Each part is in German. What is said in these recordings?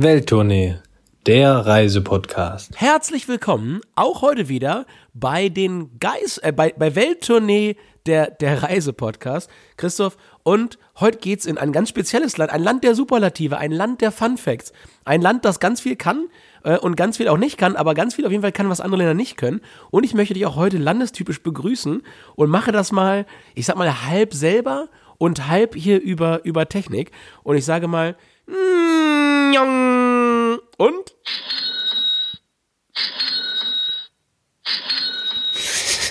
Welttournee, der Reisepodcast. Herzlich willkommen, auch heute wieder bei den Geis, äh, bei, bei Welttournee, der, der Reisepodcast. Christoph, und heute geht's in ein ganz spezielles Land, ein Land der Superlative, ein Land der Fun Facts, ein Land, das ganz viel kann äh, und ganz viel auch nicht kann, aber ganz viel auf jeden Fall kann, was andere Länder nicht können. Und ich möchte dich auch heute landestypisch begrüßen und mache das mal, ich sag mal, halb selber und halb hier über, über Technik. Und ich sage mal, und?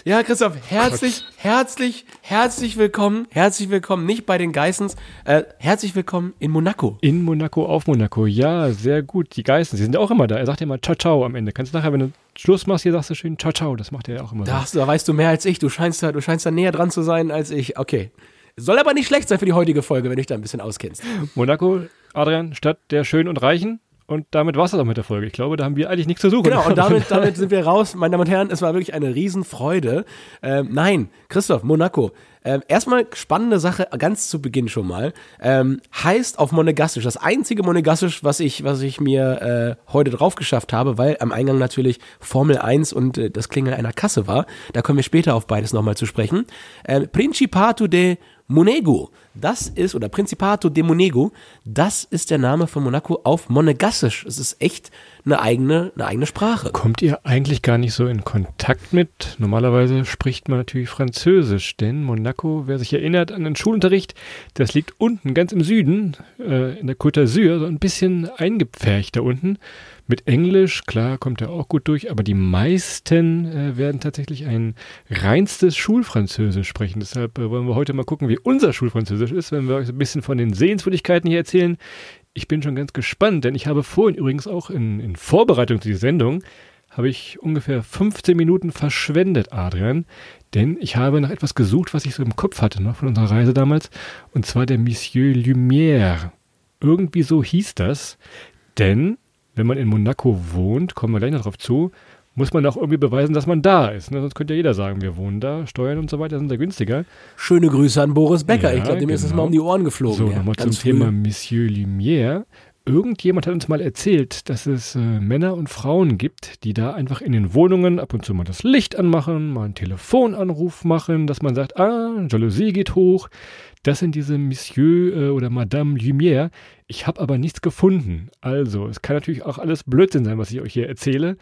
Ja, Christoph, herzlich, Gott. herzlich, herzlich willkommen, herzlich willkommen, nicht bei den Geissens, äh, herzlich willkommen in Monaco. In Monaco, auf Monaco, ja, sehr gut. Die Geissens, die sind ja auch immer da. Er sagt ja immer ciao, ciao am Ende. Kannst du nachher, wenn du Schluss machst, hier sagst du schön ciao, ciao. Das macht er ja auch immer da, so. Da weißt du mehr als ich. Du scheinst da, du scheinst da näher dran zu sein als ich. Okay. Soll aber nicht schlecht sein für die heutige Folge, wenn du dich da ein bisschen auskennst. Monaco, Adrian, Stadt der Schönen und Reichen. Und damit war es das auch mit der Folge. Ich glaube, da haben wir eigentlich nichts zu suchen. Genau, und damit, damit sind wir raus. Meine Damen und Herren, es war wirklich eine Riesenfreude. Ähm, nein, Christoph, Monaco. Ähm, erstmal spannende Sache, ganz zu Beginn schon mal. Ähm, heißt auf Monegassisch, das einzige Monegassisch, was ich, was ich mir äh, heute drauf geschafft habe, weil am Eingang natürlich Formel 1 und äh, das Klingeln einer Kasse war. Da kommen wir später auf beides nochmal zu sprechen. Ähm, Principato de Monego. Das ist, oder Principato de Monego, das ist der Name von Monaco auf Monegassisch. Es ist echt eine eigene, eine eigene Sprache. Kommt ihr eigentlich gar nicht so in Kontakt mit? Normalerweise spricht man natürlich Französisch, denn Monaco, wer sich erinnert an den Schulunterricht, das liegt unten, ganz im Süden, äh, in der Côte d'Azur, so ein bisschen eingepfercht da unten. Mit Englisch, klar, kommt er auch gut durch, aber die meisten äh, werden tatsächlich ein reinstes Schulfranzösisch sprechen. Deshalb äh, wollen wir heute mal gucken, wie unser Schulfranzösisch ist, wenn wir euch ein bisschen von den Sehenswürdigkeiten hier erzählen. Ich bin schon ganz gespannt, denn ich habe vorhin übrigens auch in, in Vorbereitung zu dieser Sendung habe ich ungefähr 15 Minuten verschwendet, Adrian, denn ich habe nach etwas gesucht, was ich so im Kopf hatte, noch von unserer Reise damals, und zwar der Monsieur Lumière. Irgendwie so hieß das, denn wenn man in Monaco wohnt, kommen wir gleich noch darauf zu, muss man auch irgendwie beweisen, dass man da ist. Ne? Sonst könnte ja jeder sagen, wir wohnen da, Steuern und so weiter sind da günstiger. Schöne Grüße an Boris Becker. Ja, ich glaube, dem genau. ist es mal um die Ohren geflogen. So, ja, nochmal zum früh. Thema Monsieur Lumière. Irgendjemand hat uns mal erzählt, dass es äh, Männer und Frauen gibt, die da einfach in den Wohnungen ab und zu mal das Licht anmachen, mal einen Telefonanruf machen, dass man sagt, ah, Jalousie geht hoch. Das sind diese Monsieur äh, oder Madame Lumière. Ich habe aber nichts gefunden. Also, es kann natürlich auch alles Blödsinn sein, was ich euch hier erzähle.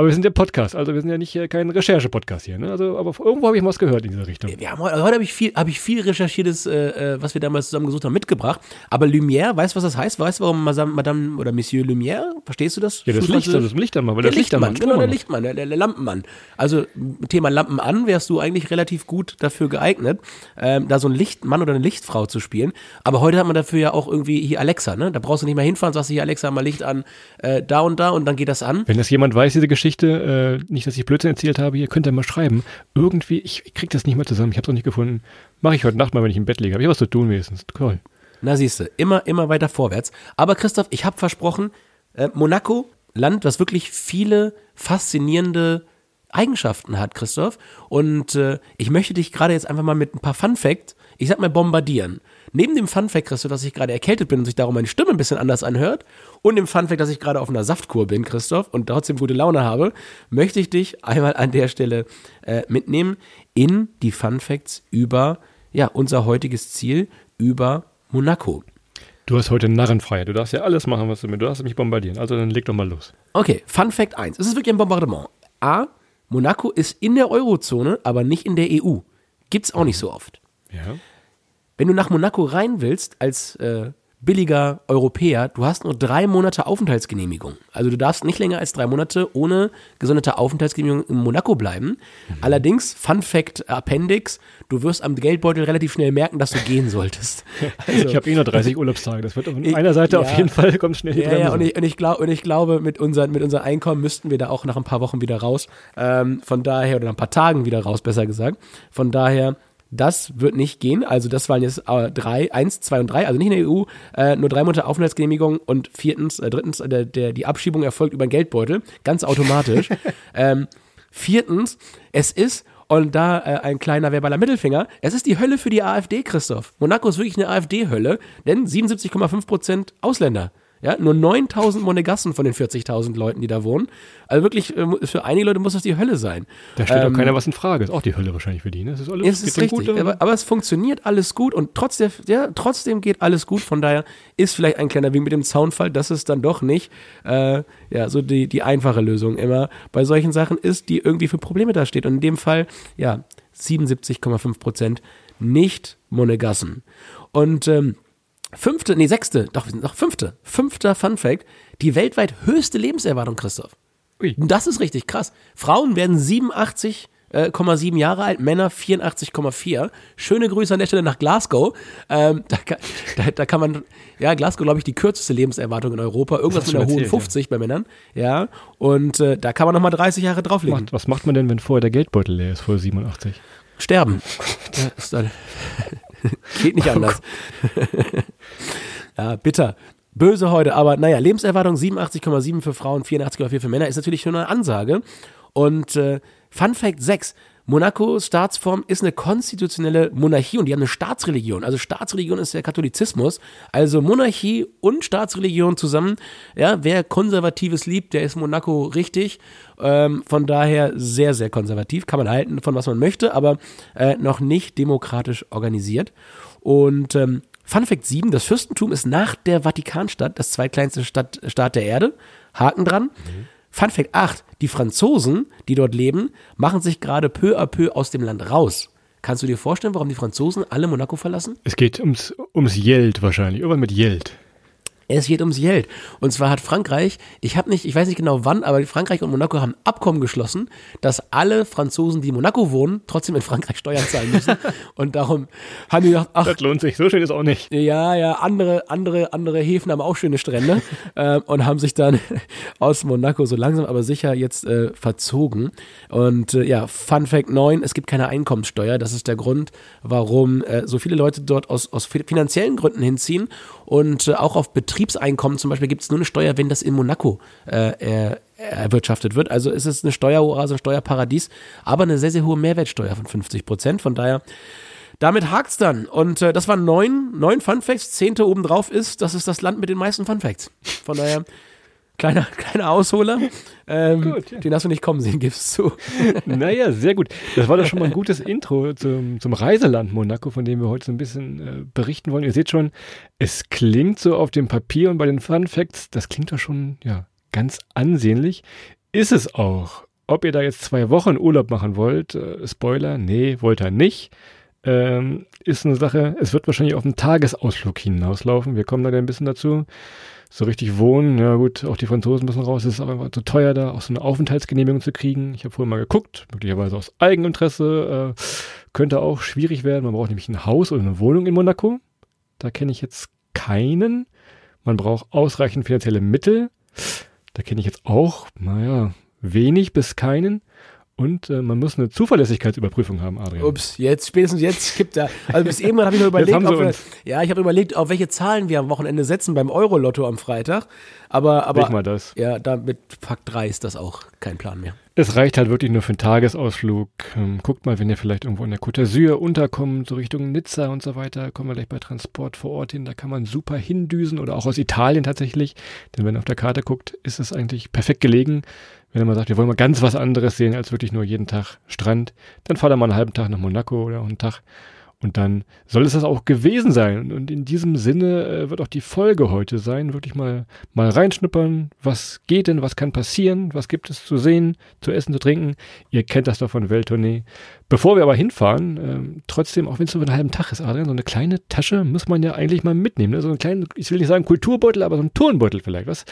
Aber wir sind ja Podcast, also wir sind ja nicht äh, kein Recherche-Podcast hier. Ne? Also, aber irgendwo habe ich mal was gehört in dieser Richtung. Wir haben, also heute habe ich viel, habe ich viel recherchiertes, äh, äh, was wir damals zusammen gesucht haben, mitgebracht. Aber Lumière, weißt du, was das heißt? Weißt du, warum Madame, Madame oder Monsieur Lumière? Verstehst du das? Ja, das Licht, das Lichtermann, weil der, der Lichtmann, genau, der Lichtmann, der, der, Lampenmann. Also Thema Lampen an wärst du eigentlich relativ gut dafür geeignet, ähm, da so ein Lichtmann oder eine Lichtfrau zu spielen. Aber heute hat man dafür ja auch irgendwie hier Alexa, ne? Da brauchst du nicht mehr hinfahren, sagst du hier Alexa mal Licht an, äh, da und da und dann geht das an. Wenn das jemand weiß, diese Geschichte, äh, nicht, dass ich Blödsinn erzählt habe, ihr könnt ja mal schreiben. Irgendwie, ich, ich krieg das nicht mal zusammen, ich habe es noch nicht gefunden. Mache ich heute Nacht mal, wenn ich im Bett liege. Habe ich was zu tun wenigstens. Toll. Na siehst du, immer, immer weiter vorwärts. Aber Christoph, ich habe versprochen, äh, Monaco, Land, das wirklich viele faszinierende Eigenschaften hat, Christoph. Und äh, ich möchte dich gerade jetzt einfach mal mit ein paar Fun Facts, ich sag mal bombardieren. Neben dem Funfact, Christoph, dass ich gerade erkältet bin und sich darum meine Stimme ein bisschen anders anhört und dem Funfact, dass ich gerade auf einer Saftkur bin, Christoph, und trotzdem gute Laune habe, möchte ich dich einmal an der Stelle äh, mitnehmen in die Funfacts über ja, unser heutiges Ziel, über Monaco. Du hast heute Narrenfreiheit. Du darfst ja alles machen, was du willst. Du darfst mich bombardieren. Also dann leg doch mal los. Okay, Fun Fact 1. Es ist wirklich ein Bombardement. A. Monaco ist in der Eurozone, aber nicht in der EU. Gibt's auch nicht so oft. Ja. Wenn du nach Monaco rein willst als äh, billiger Europäer, du hast nur drei Monate Aufenthaltsgenehmigung. Also du darfst nicht länger als drei Monate ohne gesonderte Aufenthaltsgenehmigung in Monaco bleiben. Mhm. Allerdings, Fun Fact Appendix, du wirst am Geldbeutel relativ schnell merken, dass du gehen solltest. Also, ich habe eh nur 30 Urlaubstage. Das wird auf ich, einer Seite ja, auf jeden Fall kommt schnell die ja, ja, und ich, und ich, glaub, und ich glaube, mit, unseren, mit unserem Einkommen müssten wir da auch nach ein paar Wochen wieder raus. Ähm, von daher, oder nach ein paar Tagen wieder raus, besser gesagt. Von daher das wird nicht gehen. Also das waren jetzt äh, drei, eins, zwei und drei, also nicht in der EU, äh, nur drei Monate Aufenthaltsgenehmigung und viertens, äh, drittens, äh, der, der, die Abschiebung erfolgt über den Geldbeutel, ganz automatisch. ähm, viertens, es ist und da äh, ein kleiner verbaler Mittelfinger. Es ist die Hölle für die AfD, Christoph. Monaco ist wirklich eine AfD-Hölle, denn 77,5% Ausländer. Ja, nur 9000 Monegassen von den 40.000 Leuten, die da wohnen. Also wirklich, äh, für einige Leute muss das die Hölle sein. Da stellt Ähm, auch keiner was in Frage. Ist auch die Hölle wahrscheinlich für die. Ne? Das ist alles Es ist richtig, gut, aber, aber es funktioniert alles gut und trotzdem, ja, trotzdem geht alles gut. Von daher ist vielleicht ein kleiner Wink mit dem Zaunfall, dass es dann doch nicht äh, ja, so die, die einfache Lösung immer bei solchen Sachen ist, die irgendwie für Probleme da steht. Und in dem Fall, ja, 77,5 Prozent nicht Monegassen. Und ähm, fünfte, nee, sechste, doch, wir sind noch fünfte, fünfter Fun Fact, die weltweit höchste Lebenserwartung, Christoph. Ui. Das ist richtig krass. Frauen werden 87,7 Jahre alt, Männer 84,4. Schöne Grüße an der Stelle nach Glasgow. Ähm, da, kann, da, da kann man, ja, Glasgow, glaube ich, die kürzeste Lebenserwartung in Europa. Irgendwas mit einer hohen erzählt, 50 bei Männern. Ja, und äh, da kann man nochmal 30 Jahre drauflegen. Was macht man denn, wenn vorher der Geldbeutel leer ist, vor 87? Sterben. Geht nicht anders. ja, bitter. Böse heute, aber naja, Lebenserwartung 87,7 für Frauen, 84,4 für Männer ist natürlich schon eine Ansage. Und äh, Fun Fact 6. Monacos Staatsform ist eine konstitutionelle Monarchie und die haben eine Staatsreligion. Also Staatsreligion ist der Katholizismus. Also Monarchie und Staatsreligion zusammen. Ja, wer Konservatives liebt, der ist Monaco richtig. Ähm, von daher sehr, sehr konservativ. Kann man halten von was man möchte, aber äh, noch nicht demokratisch organisiert. Und ähm, Fun Fact 7, das Fürstentum ist nach der Vatikanstadt das zweitkleinste Stadt, Staat der Erde. Haken dran. Fun Fact 8, die Franzosen, die dort leben, machen sich gerade peu à peu aus dem Land raus. Kannst du dir vorstellen, warum die Franzosen alle Monaco verlassen? Es geht ums, ums Geld wahrscheinlich. Irgendwas mit Geld. Es geht ums Geld. Und zwar hat Frankreich, ich habe nicht, ich weiß nicht genau wann, aber Frankreich und Monaco haben Abkommen geschlossen, dass alle Franzosen, die in Monaco wohnen, trotzdem in Frankreich Steuern zahlen müssen. und darum haben die gedacht, ach, Das lohnt sich. So schön ist auch nicht. ja, ja, andere, andere, andere Häfen haben auch schöne Strände ähm, und haben sich dann aus Monaco so langsam aber sicher jetzt äh, verzogen. Und äh, ja, Fun Fact 9, es gibt keine Einkommenssteuer. Das ist der Grund, warum äh, so viele Leute dort aus, aus fi- finanziellen Gründen hinziehen. Und äh, auch auf Betriebseinkommen zum Beispiel gibt es nur eine Steuer, wenn das in Monaco äh, er, erwirtschaftet wird. Also ist es eine Steueroase, ein Steuerparadies, aber eine sehr, sehr hohe Mehrwertsteuer von 50 Prozent. Von daher damit hakt's dann. Und äh, das waren neun, neun Fun Facts. Zehnte obendrauf ist, das ist das Land mit den meisten Fun Facts. Von daher, kleiner, kleiner Ausholer. Ähm, Gut, ja. Den hast du nicht kommen sehen, gibst du. Naja, sehr gut. Das war doch schon mal ein gutes Intro zum, zum Reiseland Monaco, von dem wir heute so ein bisschen äh, berichten wollen. Ihr seht schon, es klingt so auf dem Papier und bei den Fun Facts, das klingt doch schon, ja, ganz ansehnlich. Ist es auch. Ob ihr da jetzt zwei Wochen Urlaub machen wollt, äh, Spoiler, nee, wollt ihr nicht. Ähm, ist eine Sache, es wird wahrscheinlich auf einen Tagesausflug hinauslaufen. Wir kommen da ein bisschen dazu. So richtig wohnen, ja gut, auch die Franzosen müssen raus. Es ist aber einfach zu teuer, da auch so eine Aufenthaltsgenehmigung zu kriegen. Ich habe vorhin mal geguckt, möglicherweise aus Eigeninteresse. Äh, könnte auch schwierig werden. Man braucht nämlich ein Haus oder eine Wohnung in Monaco. Da kenne ich jetzt keinen. Man braucht ausreichend finanzielle Mittel. Da kenne ich jetzt auch, naja, wenig bis keinen. Und äh, man muss eine Zuverlässigkeitsüberprüfung haben, Adrian. Ups, jetzt, spätestens jetzt kippt er. Also bis eben habe ich nur überlegt, uns. ja, ich habe überlegt, auf welche Zahlen wir am Wochenende setzen beim Euro-Lotto am Freitag. Aber, aber Leg mal das. ja, da mit Fakt 3 ist das auch kein Plan mehr. Es reicht halt wirklich nur für einen Tagesausflug. Ähm, guckt mal, wenn ihr vielleicht irgendwo in der Côte d'Azur unterkommt, so Richtung Nizza und so weiter, kommen wir gleich bei Transport vor Ort hin. Da kann man super hindüsen oder auch aus Italien tatsächlich. Denn wenn ihr auf der Karte guckt, ist es eigentlich perfekt gelegen. Wenn ihr mal sagt, wir wollen mal ganz was anderes sehen als wirklich nur jeden Tag Strand, dann fahrt ihr mal einen halben Tag nach Monaco oder einen Tag. Und dann soll es das auch gewesen sein. Und in diesem Sinne äh, wird auch die Folge heute sein. Wirklich mal, mal reinschnuppern. Was geht denn? Was kann passieren? Was gibt es zu sehen, zu essen, zu trinken? Ihr kennt das doch von Welttournee. Bevor wir aber hinfahren, ähm, trotzdem, auch wenn es nur einen halben Tag ist, Adrian, so eine kleine Tasche muss man ja eigentlich mal mitnehmen. Ne? So einen kleinen, ich will nicht sagen Kulturbeutel, aber so einen Turnbeutel vielleicht. Was?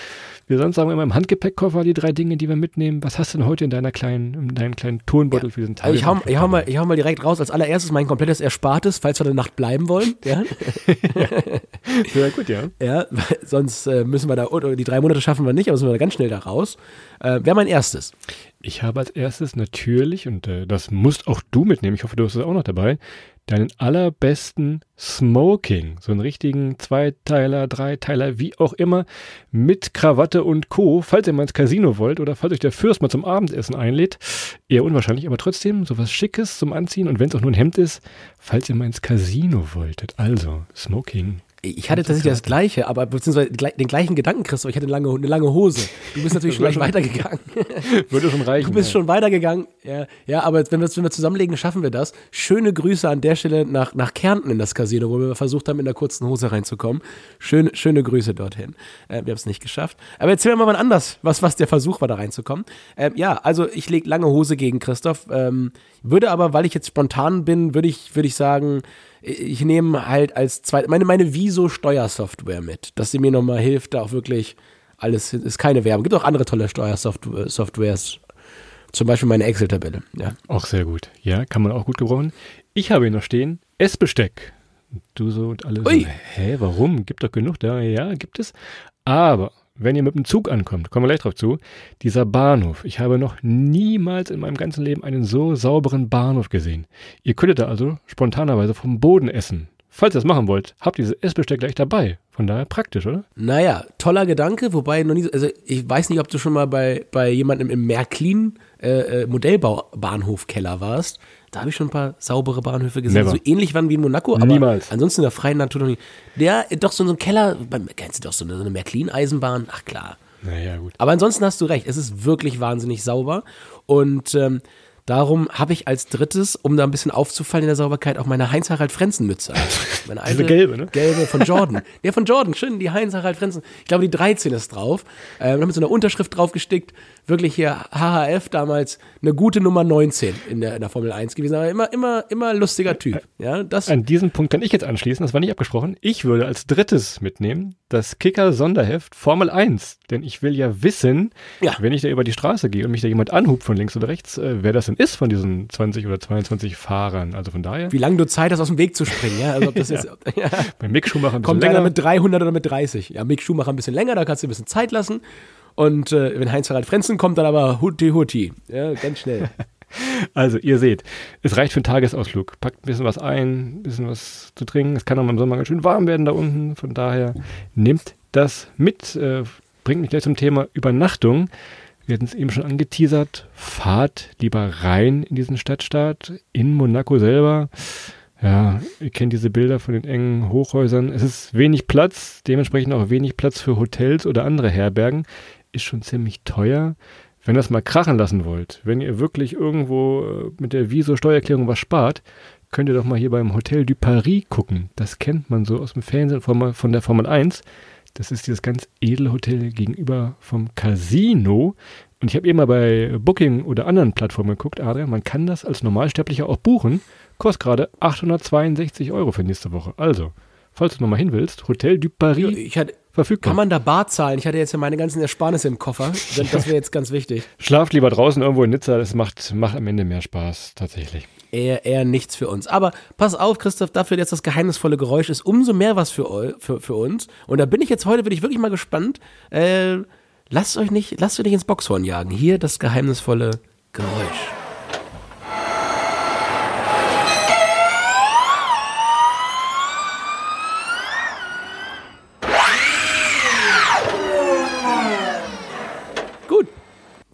Wir sonst sagen immer im Handgepäckkoffer die drei Dinge, die wir mitnehmen. Was hast du denn heute in deiner kleinen, in deinem kleinen Turnbeutel für diesen Tag? Also ich hau, ich, hau mal, ich hau mal direkt raus. Als allererstes mein komplettes Erspartes, falls wir eine Nacht bleiben wollen. Ja, Sehr gut, ja. ja sonst äh, müssen wir da, oder die drei Monate schaffen wir nicht, aber müssen wir da ganz schnell da raus. Äh, Wäre mein erstes. Ich habe als erstes natürlich, und äh, das musst auch du mitnehmen, ich hoffe, du hast es auch noch dabei, deinen allerbesten Smoking. So einen richtigen Zweiteiler, Dreiteiler, wie auch immer, mit Krawatte und Co., falls ihr mal ins Casino wollt oder falls euch der Fürst mal zum Abendessen einlädt. Eher unwahrscheinlich, aber trotzdem sowas Schickes zum Anziehen und wenn es auch nur ein Hemd ist, falls ihr mal ins Casino wolltet. Also, Smoking Ich hatte tatsächlich das Gleiche, aber beziehungsweise den gleichen Gedanken, Christoph. Ich hatte eine lange, eine lange Hose. Du bist natürlich schon gleich weitergegangen. Würde schon reichen. Du bist ja. schon weitergegangen. Ja, ja aber wenn wir, wenn wir zusammenlegen, schaffen wir das. Schöne Grüße an der Stelle nach, nach Kärnten in das Casino, wo wir versucht haben, in der kurzen Hose reinzukommen. Schöne, schöne Grüße dorthin. Äh, wir haben es nicht geschafft. Aber erzähl mir mal anders, was, was der Versuch war, da reinzukommen. Ähm, ja, also ich lege lange Hose gegen Christoph. Ähm, würde aber, weil ich jetzt spontan bin, würde ich, würde ich sagen, ich nehme halt als zweit meine, meine Viso-Steuersoftware mit, dass sie mir nochmal hilft, da auch wirklich alles, ist keine Werbung. Gibt auch andere tolle Steuersoftwares, zum Beispiel meine Excel-Tabelle. Ja. Auch sehr gut. Ja, kann man auch gut gebrauchen. Ich habe hier noch stehen, Essbesteck. Du so und alle Ui. so, hä, warum? Gibt doch genug da. Ja, gibt es. Aber wenn ihr mit dem Zug ankommt, kommen wir gleich drauf zu, dieser Bahnhof. Ich habe noch niemals in meinem ganzen Leben einen so sauberen Bahnhof gesehen. Ihr könntet da also spontanerweise vom Boden essen. Falls ihr das machen wollt, habt ihr dieses Essbesteck gleich dabei. Von daher praktisch, oder? Naja, toller Gedanke, wobei noch nie so, also ich weiß nicht, ob du schon mal bei, bei jemandem im Märklin äh, äh, Modellbaubahnhofkeller warst. Da habe ich schon ein paar saubere Bahnhöfe gesehen, Never. so ähnlich waren wie in Monaco, aber Niemals. ansonsten in der freien Natur noch nie. Der, doch so ein Keller, kennst du doch so eine, so eine Märklin-Eisenbahn? Ach klar. Naja, gut. Aber ansonsten hast du recht, es ist wirklich wahnsinnig sauber. Und ähm, darum habe ich als drittes, um da ein bisschen aufzufallen in der Sauberkeit, auch meine Heinz-Harald-Frenzen-Mütze. Meine alte, gelbe, ne? Gelbe von Jordan. ja, von Jordan, schön, die Heinz-Harald-Frenzen. Ich glaube, die 13 ist drauf. Ähm, mit so einer Unterschrift draufgestickt. Wirklich hier HHF damals eine gute Nummer 19 in der, in der Formel 1 gewesen. Aber immer, immer, immer lustiger Typ. Ja, das, An diesen Punkt kann ich jetzt anschließen, das war nicht abgesprochen. Ich würde als drittes mitnehmen das Kicker-Sonderheft Formel 1. Denn ich will ja wissen, Ja. wenn ich da über die Straße gehe und mich da jemand anhubt von links oder rechts, äh, wer das denn ist von diesen 20 oder 22 Fahrern. Also von daher, wie lange du Zeit hast, aus dem Weg zu springen. Ja, also ob das jetzt, ja. bei Mick Schumacher ein bisschen Kommt länger. mit 300 oder mit 30? Ja, Mick Schumacher ein bisschen länger, da kannst du ein bisschen Zeit lassen. Und äh, wenn Heinz-Harald Frenzen kommt, dann aber Hutti Hutti. Ja, ganz schnell. Also ihr seht, es reicht für einen Tagesausflug. Packt ein bisschen was ein, ein bisschen was zu trinken. Es kann auch im Sommer ganz schön warm werden da unten. Von daher nehmt das mit. Äh, bringt mich gleich zum Thema Übernachtung. Wir hatten es eben schon angeteasert. Fahrt lieber rein in diesen Stadtstaat, in Monaco selber. Ja, ihr kennt diese Bilder von den engen Hochhäusern. Es ist wenig Platz, dementsprechend auch wenig Platz für Hotels oder andere Herbergen. Ist schon ziemlich teuer. Wenn ihr das mal krachen lassen wollt, wenn ihr wirklich irgendwo äh, mit der Viso-Steuererklärung was spart, könnt ihr doch mal hier beim Hotel du Paris gucken. Das kennt man so aus dem Fernsehen von, der Formel 1. Das ist dieses ganz edle Hotel gegenüber vom Casino. Und ich habe eben mal bei Booking oder anderen Plattformen geguckt, Adrian, man kann das als Normalsterblicher auch buchen. Kostet gerade 862 Euro für nächste Woche. Also, falls du nochmal hin willst, Hotel du Paris Ich hatte, verfügbar. kann man da Bar zahlen? Ich hatte jetzt ja meine ganzen Ersparnisse im Koffer. Das wäre jetzt ganz wichtig. Schlaft lieber draußen irgendwo in Nizza, das macht, macht am Ende mehr Spaß, tatsächlich. Eher, eher nichts für uns. Aber pass auf, Christoph, dafür jetzt das geheimnisvolle Geräusch ist umso mehr was für, für, für uns. Und da bin ich jetzt heute, bin ich wirklich mal gespannt. Äh, lasst euch nicht, lasst euch nicht ins Boxhorn jagen. Hier das geheimnisvolle Geräusch. Gut.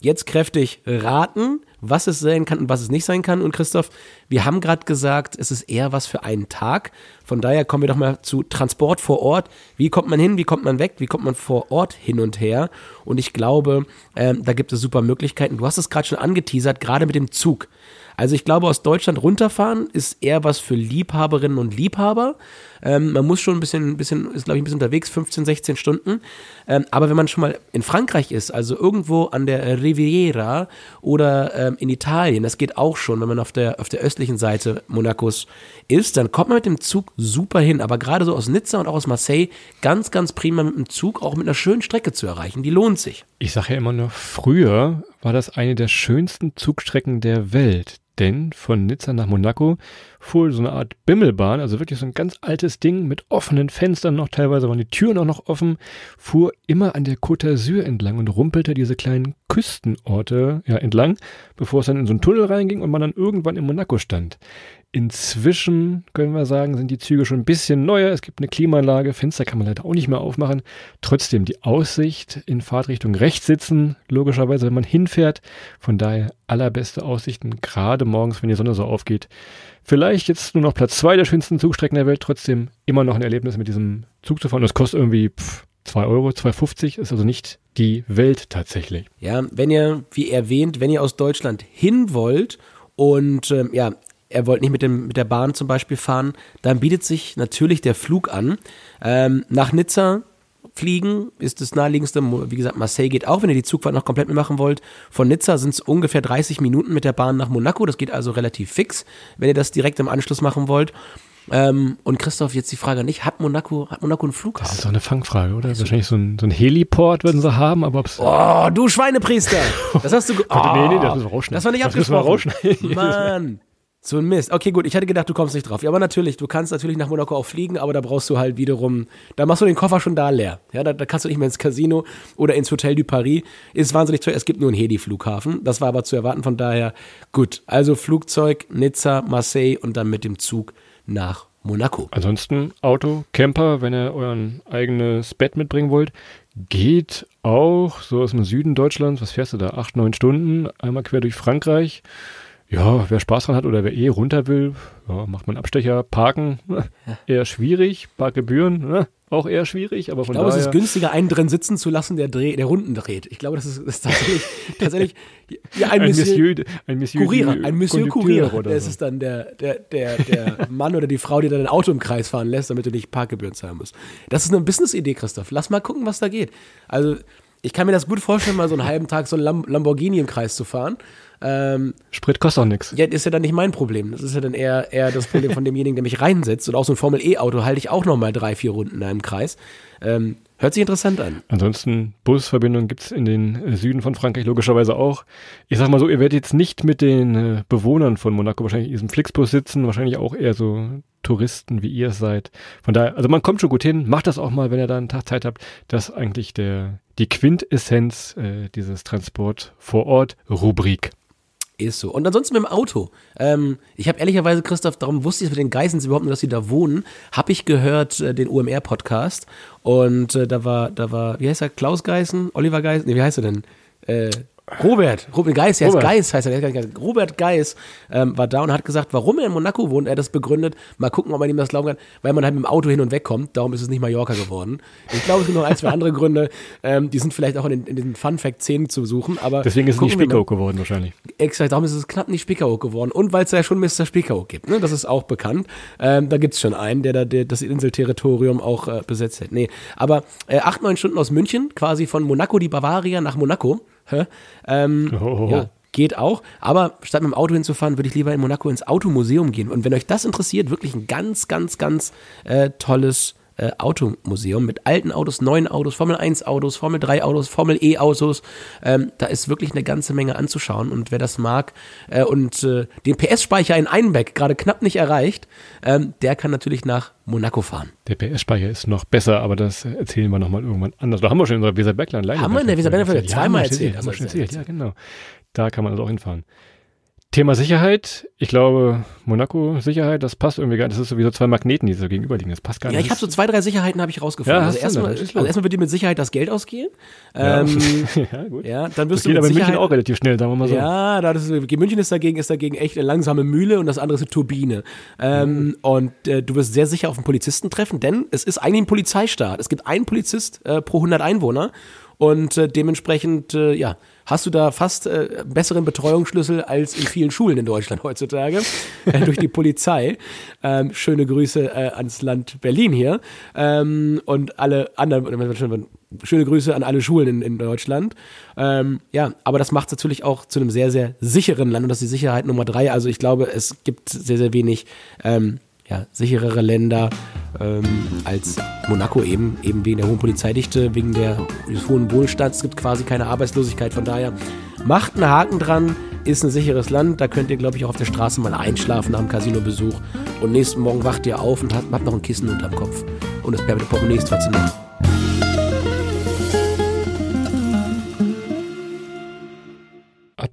Jetzt kräftig raten, was es sein kann und was es nicht sein kann. Und Christoph, wir haben gerade gesagt, es ist eher was für einen Tag. Von daher kommen wir doch mal zu Transport vor Ort. Wie kommt man hin, wie kommt man weg, wie kommt man vor Ort hin und her? Und ich glaube, ähm, da gibt es super Möglichkeiten. Du hast es gerade schon angeteasert, gerade mit dem Zug. Also ich glaube, aus Deutschland runterfahren ist eher was für Liebhaberinnen und Liebhaber. Ähm, man muss schon ein bisschen, bisschen ist glaube ich ein bisschen unterwegs, 15, 16 Stunden. Ähm, aber wenn man schon mal in Frankreich ist, also irgendwo an der Riviera oder ähm, in Italien, das geht auch schon, wenn man auf der, auf der östlichen Seite Monacos ist, dann kommt man mit dem Zug super hin. Aber gerade so aus Nizza und auch aus Marseille ganz, ganz prima mit dem Zug auch mit einer schönen Strecke zu erreichen. Die lohnt sich. Ich sage ja immer nur, früher war das eine der schönsten Zugstrecken der Welt. Denn von Nizza nach Monaco fuhr so eine Art Bimmelbahn, also wirklich so ein ganz altes Ding mit offenen Fenstern noch, teilweise waren die Türen auch noch offen, fuhr immer an der Côte d'Azur entlang und rumpelte diese kleinen Küstenorte ja, entlang, bevor es dann in so einen Tunnel reinging und man dann irgendwann in Monaco stand. Inzwischen können wir sagen, sind die Züge schon ein bisschen neuer. Es gibt eine Klimaanlage, Fenster kann man leider auch nicht mehr aufmachen. Trotzdem die Aussicht in Fahrtrichtung rechts sitzen, logischerweise, wenn man hinfährt. Von daher allerbeste Aussichten, gerade morgens, wenn die Sonne so aufgeht. Vielleicht jetzt nur noch Platz zwei der schönsten Zugstrecken der Welt, trotzdem immer noch ein Erlebnis mit diesem Zug zu fahren. Das kostet irgendwie pff, 2 Euro, 2,50 ist also nicht die Welt tatsächlich. Ja, wenn ihr, wie erwähnt, wenn ihr aus Deutschland hin wollt und ähm, ja, er wollte nicht mit, dem, mit der Bahn zum Beispiel fahren, dann bietet sich natürlich der Flug an. Ähm, nach Nizza fliegen ist das naheliegendste. Wie gesagt, Marseille geht auch, wenn ihr die Zugfahrt noch komplett mitmachen wollt. Von Nizza sind es ungefähr 30 Minuten mit der Bahn nach Monaco. Das geht also relativ fix, wenn ihr das direkt im Anschluss machen wollt. Ähm, und Christoph, jetzt die Frage nicht, hat Monaco, hat Monaco einen Flughafen? Das ist doch eine Fangfrage, oder? Also, Wahrscheinlich so ein, so ein Heliport würden sie haben, aber ob's Oh, du Schweinepriester! Das hast du. Oh, nee, nee, das müssen wir rausschneiden. Das war nicht Das abgesprochen. Mann. So ein Mist. Okay, gut, ich hatte gedacht, du kommst nicht drauf. Ja, aber natürlich, du kannst natürlich nach Monaco auch fliegen, aber da brauchst du halt wiederum, da machst du den Koffer schon da leer. Ja, da, da kannst du nicht mehr ins Casino oder ins Hotel du Paris. Ist wahnsinnig teuer. Es gibt nur einen Hedi-Flughafen. Das war aber zu erwarten, von daher gut. Also Flugzeug, Nizza, Marseille und dann mit dem Zug nach Monaco. Ansonsten Auto, Camper, wenn ihr euer eigenes Bett mitbringen wollt, geht auch so aus dem Süden Deutschlands. Was fährst du da? Acht, neun Stunden, einmal quer durch Frankreich. Ja, wer Spaß dran hat oder wer eh runter will, ja, macht man Abstecher. Parken, eher schwierig. Parkgebühren, ne, auch eher schwierig, aber Ich von glaube, es daher. ist günstiger, einen drin sitzen zu lassen, der, dreh, der Runden dreht. Ich glaube, das ist, das ist tatsächlich, tatsächlich ja, ein, ein Monsieur, Monsieur, ein Monsieur, die ein Monsieur oder Das so. ist dann der, der, der, der Mann oder die Frau, die dann ein Auto im Kreis fahren lässt, damit du nicht Parkgebühren zahlen musst. Das ist eine Business-Idee, Christoph. Lass mal gucken, was da geht. Also, ich kann mir das gut vorstellen, mal so einen halben Tag so einen Lam Lamborghini im Kreis zu fahren. Ähm, Sprit kostet auch nichts. ja, das ist ja dann nicht mein Problem. Das ist ja dann eher, eher das Problem von demjenigen, der mich reinsetzt. Und auch so ein Formel-E-Auto halte ich auch nochmal drei, vier Runden in einem Kreis. Ähm, hört sich interessant an. Ansonsten Busverbindungen gibt's in den äh, Süden von Frankreich logischerweise auch. Ich sag mal so, ihr werdet jetzt nicht mit den äh, Bewohnern von Monaco wahrscheinlich in diesem Flixbus sitzen, wahrscheinlich auch eher so Touristen, wie ihr es seid. Von daher, also man kommt schon gut hin, macht das auch mal, wenn ihr da einen Tag Zeit habt. Das ist eigentlich der, die Quintessenz äh, dieses Transport vor Ort Rubrik. Ist so. Und ansonsten mit dem Auto. Ähm, ich habe ehrlicherweise, Christoph, darum wusste ich es mit den Geissens überhaupt nicht, dass sie da wohnen. Habe ich gehört, äh, den UMR-Podcast. Und äh, da war, da war, wie heißt er, Klaus Geißen? Oliver Geißen? Nee, wie heißt er denn? Äh, Robert, Robert Geis, heißt Robert. Geis, heißt er. Robert Geis ähm, war da und hat gesagt, warum er in Monaco wohnt. Er hat das begründet. Mal gucken, ob man ihm das glauben kann, weil man halt mit dem Auto hin und weg kommt. Darum ist es nicht Mallorca geworden. Ich glaube, es gibt noch ein, zwei andere Gründe. Ähm, die sind vielleicht auch in den, in den Fun Fact 10 zu suchen. Aber Deswegen ist es nicht. Spiekeroog geworden wahrscheinlich. Exakt, darum ist es knapp nicht Spiekeroog geworden. Und weil es ja schon Mr. Spiekeroog gibt, ne? das ist auch bekannt. Ähm, da gibt es schon einen, der da der, das Inselterritorium auch äh, besetzt hat. Nee, aber äh, acht, neun Stunden aus München, quasi von Monaco, die Bavaria nach Monaco. Ähm, Oh. Ja, geht auch. Aber statt mit dem Auto hinzufahren, würde ich lieber in Monaco ins Automuseum gehen. Und wenn euch das interessiert, wirklich ein ganz, ganz, ganz äh, tolles äh, Automuseum mit alten Autos, neuen Autos, Formel 1 Autos, Formel 3 Autos, Formel E Autos. Ähm, da ist wirklich eine ganze Menge anzuschauen. Und wer das mag äh, und äh, den PS-Speicher in Einbeck gerade knapp nicht erreicht, ähm, der kann natürlich nach Monaco fahren. Der PS-Speicher ist noch besser, aber das äh, erzählen wir nochmal irgendwann anders. Da haben wir schon in unserer Weser Bergland Haben wir in der Weser Bergland zweimal erzählt, Haben wir hast schon erzählt, ja genau. Da kann man also auch hinfahren. Thema Sicherheit. Ich glaube, Monaco Sicherheit, das passt irgendwie gar nicht. Das ist sowieso zwei Magneten, die so gegenüberliegen. Das passt gar Ja, nicht. ich habe so zwei, drei Sicherheiten habe ich rausgefunden. Ja, also erstmal, also erstmal wird dir mit Sicherheit das Geld ausgehen. Ja. Ähm, ja, gut. ja, dann das wirst du geht aber in München auch relativ schnell, sagen wir mal so. Ja, da das ist, München ist dagegen, ist dagegen echt eine langsame Mühle und das andere ist eine Turbine. Ähm, Mhm. Und äh, du wirst sehr sicher auf einen Polizisten treffen, denn es ist eigentlich ein Polizeistaat. Es gibt einen Polizist äh, pro 100 Einwohner und äh, dementsprechend, äh, ja, hast du da fast äh, besseren Betreuungsschlüssel als in vielen Schulen in Deutschland heutzutage äh, durch die Polizei. Ähm, schöne Grüße äh, ans Land Berlin hier ähm, und alle anderen, schöne Grüße an alle Schulen in, in Deutschland. Ähm, ja, aber das macht es natürlich auch zu einem sehr, sehr sicheren Land und das ist die Sicherheit Nummer drei. Also ich glaube, es gibt sehr, sehr wenig ähm, ja, sicherere Länder ähm, als Monaco eben, eben wegen der hohen Polizeidichte, wegen der, des hohen Wohlstands. Es gibt quasi keine Arbeitslosigkeit. Von daher macht einen Haken dran, ist ein sicheres Land. Da könnt ihr, glaube ich, auch auf der Straße mal einschlafen nach dem Casinobesuch. Und nächsten Morgen wacht ihr auf und habt, habt noch ein Kissen unterm Kopf. Und das Portemonnaie ist trotzdem noch.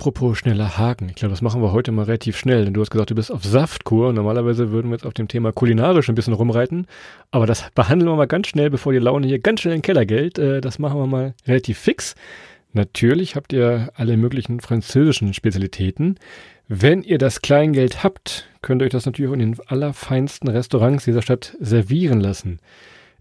Apropos schneller Haken. Ich glaube, das machen wir heute mal relativ schnell, denn du hast gesagt, du bist auf Saftkur. Normalerweise würden wir jetzt auf dem Thema kulinarisch ein bisschen rumreiten. Aber das behandeln wir mal ganz schnell, bevor die Laune hier ganz schnell in den Keller geht. Äh, das machen wir mal relativ fix. Natürlich habt ihr alle möglichen französischen Spezialitäten. Wenn ihr das Kleingeld habt, könnt ihr euch das natürlich auch in den allerfeinsten Restaurants dieser Stadt servieren lassen.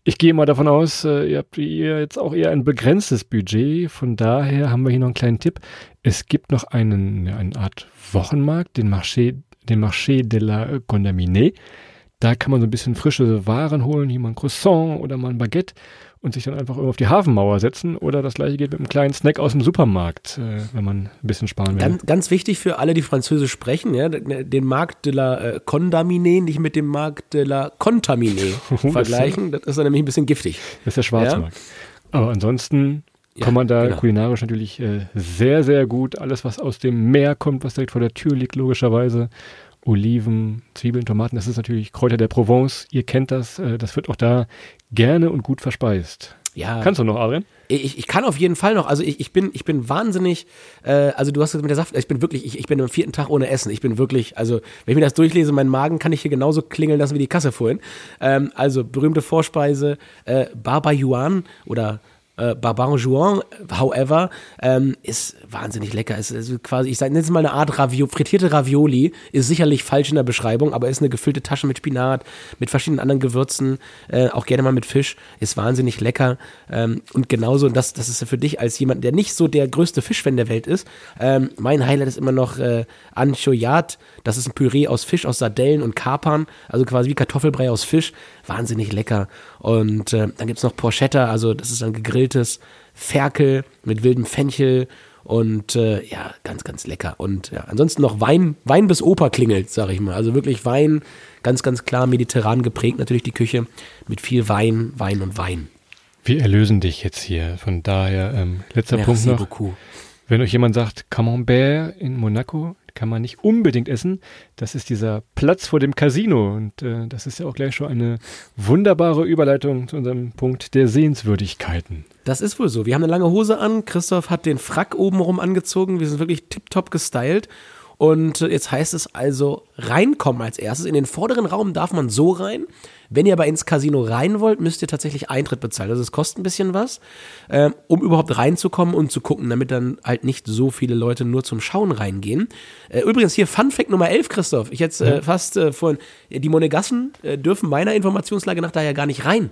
Ich gehe mal davon aus, äh, ihr habt jetzt auch eher ein begrenztes Budget. Von daher haben wir hier noch einen kleinen Tipp. Es gibt noch einen, eine Art Wochenmarkt, den Marché, den Marché de la Condamine. Da kann man so ein bisschen frische Waren holen, hier mal ein Croissant oder mal ein Baguette und sich dann einfach auf die Hafenmauer setzen. Oder das gleiche geht mit einem kleinen Snack aus dem Supermarkt, äh, wenn man ein bisschen sparen will. Ganz, ganz wichtig für alle, die Französisch sprechen, ja, den Markt de la äh, Condamine nicht mit dem Markt de la Contamine vergleichen. Das ist dann nämlich ein bisschen giftig. Das ist der Schwarzmarkt. Ja? Aber ansonsten Ja, kann man da genau. kulinarisch natürlich äh, sehr, sehr gut alles, was aus dem Meer kommt, was direkt vor der Tür liegt, logischerweise. Oliven, Zwiebeln, Tomaten, das ist natürlich Kräuter der Provence. Ihr kennt das. Äh, das wird auch da gerne und gut verspeist. Ja. Kannst du noch, Adrian? Ich, ich kann auf jeden Fall noch, also ich, ich bin, ich bin wahnsinnig, äh, also du hast es mit der Saft, ich bin wirklich, ich, ich bin am vierten Tag ohne Essen. Ich bin wirklich, also wenn ich mir das durchlese, mein Magen kann ich hier genauso klingeln lassen wie die Kasse vorhin. Ähm, also berühmte Vorspeise, äh, Baba Yuan oder äh, Baban Juan, however, ähm, ist wahnsinnig lecker. Ist, ist quasi, ich sage, nenne es mal eine Art Ravio, frittierte Ravioli, ist sicherlich falsch in der Beschreibung, aber ist eine gefüllte Tasche mit Spinat, mit verschiedenen anderen Gewürzen, äh, auch gerne mal mit Fisch, ist wahnsinnig lecker. Ähm, und genauso, und das, das ist für dich als jemand, der nicht so der größte Fischfan der Welt ist, ähm, mein Highlight ist immer noch äh, Anchoyat, das ist ein Püree aus Fisch, aus Sardellen und Kapern, also quasi wie Kartoffelbrei aus Fisch, wahnsinnig lecker. Und äh, dann gibt's noch Porchetta, also das ist ein gegrilltes Ferkel mit wildem Fenchel und äh, ja, ganz, ganz lecker. Und ja, ansonsten noch Wein, Wein bis Oper klingelt, sag ich mal. Also wirklich Wein, ganz, ganz klar mediterran geprägt natürlich die Küche, mit viel Wein, Wein und Wein. Wir erlösen dich jetzt hier. Von daher, ähm, letzter Punkt Merci noch. beaucoup. Wenn euch jemand sagt, Camembert in Monaco, kann man nicht unbedingt essen. Das ist dieser Platz vor dem Casino. Und äh, das ist ja auch gleich schon eine wunderbare Überleitung zu unserem Punkt der Sehenswürdigkeiten. Das ist wohl so. Wir haben eine lange Hose an. Christoph hat den Frack obenrum angezogen. Wir sind wirklich tipptopp gestylt. Und jetzt heißt es also reinkommen als erstes. In den vorderen Raum darf man so rein. Wenn ihr aber ins Casino rein wollt, müsst ihr tatsächlich Eintritt bezahlen. Also es kostet ein bisschen was, ähm, um überhaupt reinzukommen und zu gucken, damit dann halt nicht so viele Leute nur zum Schauen reingehen. Äh, übrigens hier Fun Fact Nummer 11, Christoph. Ich jetzt äh, fast äh, vorhin, die Monegassen äh, dürfen meiner Informationslage nach daher gar nicht rein.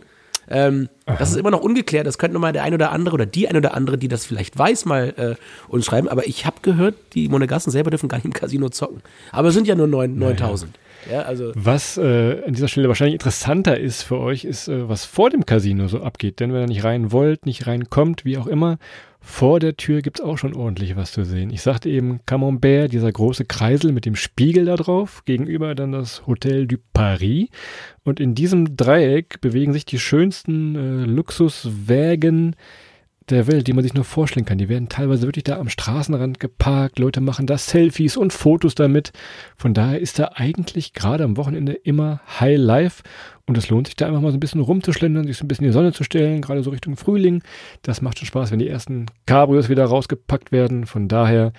Ähm, das ist immer noch ungeklärt. Das könnte mal der ein oder andere oder die ein oder andere, die das vielleicht weiß, mal äh, uns schreiben. Aber ich habe gehört, die Monegassen selber dürfen gar nicht im Casino zocken. Aber es sind ja nur neun- 9000. Ja, also Was äh, an dieser Stelle wahrscheinlich interessanter ist für euch, ist, äh, was vor dem Casino so abgeht. Denn wenn ihr nicht rein wollt, nicht reinkommt, wie auch immer, vor der Tür gibt's auch schon ordentlich was zu sehen. Ich sagte eben Camembert, dieser große Kreisel mit dem Spiegel da drauf, gegenüber dann das Hotel du Paris. Und in diesem Dreieck bewegen sich die schönsten äh, Luxuswägen der Welt, die man sich nur vorstellen kann. Die werden teilweise wirklich da am Straßenrand geparkt. Leute machen da Selfies und Fotos damit. Von daher ist da eigentlich gerade am Wochenende immer High Life. Und es lohnt sich da einfach mal so ein bisschen rumzuschlendern, sich so ein bisschen in die Sonne zu stellen, gerade so Richtung Frühling. Das macht schon Spaß, wenn die ersten Cabrios wieder rausgepackt werden. Von daher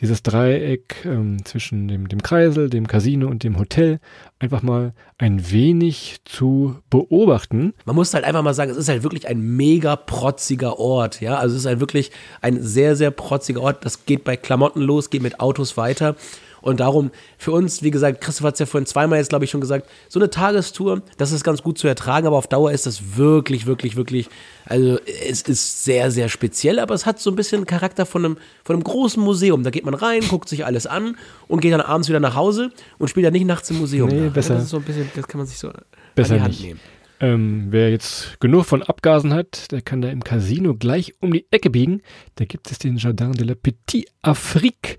dieses Dreieck ähm, zwischen dem, dem Kreisel, dem Casino und dem Hotel einfach mal ein wenig zu beobachten. man muss halt einfach mal sagen, es ist halt wirklich ein mega protziger Ort. Ja, also es ist halt wirklich ein sehr, sehr protziger Ort. Das geht bei Klamotten los, geht mit Autos weiter. Und darum, für uns, wie gesagt, Christoph hat es ja vorhin zweimal jetzt, glaube ich, schon gesagt, so eine Tagestour, das ist ganz gut zu ertragen, aber auf Dauer ist das wirklich, wirklich, wirklich, also es ist sehr, sehr speziell, aber es hat so ein bisschen Charakter von einem, von einem großen Museum. Da geht man rein, guckt sich alles an und geht dann abends wieder nach Hause und spielt dann nicht nachts im Museum. Nee, nach. besser. Das ist so ein bisschen, das kann man sich so Besser an die Hand nicht. nehmen. Ähm, wer jetzt genug von Abgasen hat, der kann da im Casino gleich um die Ecke biegen. Da gibt es den Jardin de la Petite Afrique.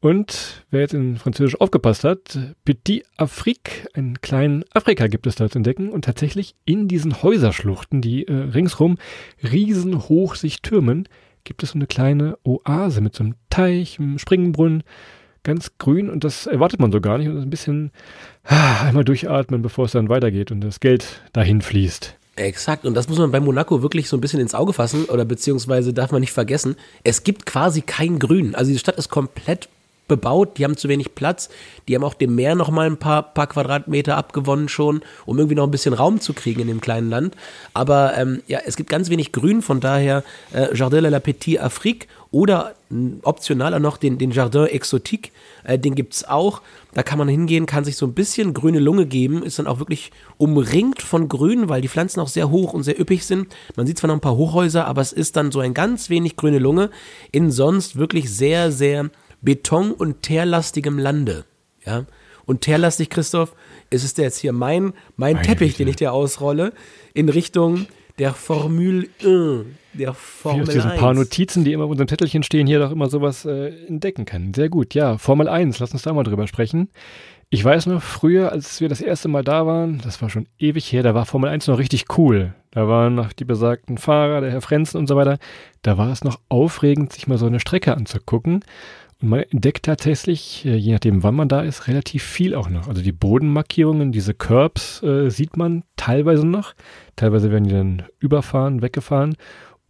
Und wer jetzt in Französisch aufgepasst hat, Petit Afrique, einen kleinen Afrika gibt es da zu entdecken. Und tatsächlich in diesen Häuserschluchten, die äh, ringsrum riesenhoch sich türmen, gibt es so eine kleine Oase mit so einem Teich, einem Springbrunnen, ganz grün. Und das erwartet man so gar nicht. Und ein bisschen ah, einmal durchatmen, bevor es dann weitergeht und das Geld dahin fließt. Exakt, und das muss man bei Monaco wirklich so ein bisschen ins Auge fassen oder beziehungsweise darf man nicht vergessen, es gibt quasi kein Grün. Also die Stadt ist komplett bebaut, die haben zu wenig Platz, die haben auch dem Meer noch mal ein paar, paar Quadratmeter abgewonnen schon, um irgendwie noch ein bisschen Raum zu kriegen in dem kleinen Land. Aber ähm, ja, es gibt ganz wenig Grün, von daher äh, Jardin de la Petite Afrique oder optional auch noch den, den Jardin Exotique, äh, den gibt es auch. Da kann man hingehen, kann sich so ein bisschen grüne Lunge geben, ist dann auch wirklich umringt von Grün, weil die Pflanzen auch sehr hoch und sehr üppig sind. Man sieht zwar noch ein paar Hochhäuser, aber es ist dann so ein ganz wenig grüne Lunge in sonst wirklich sehr, sehr beton- und teerlastigem Lande. Ja? Und teerlastig, Christoph, ist es jetzt hier mein, mein Teppich, den ich dir ausrolle, in Richtung der Formule 1, der Formel Wie aus diesen 1. paar Notizen, die immer auf unserem Zettelchen stehen, hier doch immer sowas äh, entdecken kann. Sehr gut, ja. Formel 1, lass uns da mal drüber sprechen. Ich weiß noch, früher, als wir das erste Mal da waren, das war schon ewig her, da war Formel 1 noch richtig cool. Da waren noch die besagten Fahrer, der Herr Frenzen und so weiter. Da war es noch aufregend, sich mal so eine Strecke anzugucken. Und man entdeckt tatsächlich, äh, je nachdem wann man da ist, relativ viel auch noch. Also die Bodenmarkierungen, diese Curbs äh, sieht man teilweise noch. Teilweise werden die dann überfahren, weggefahren.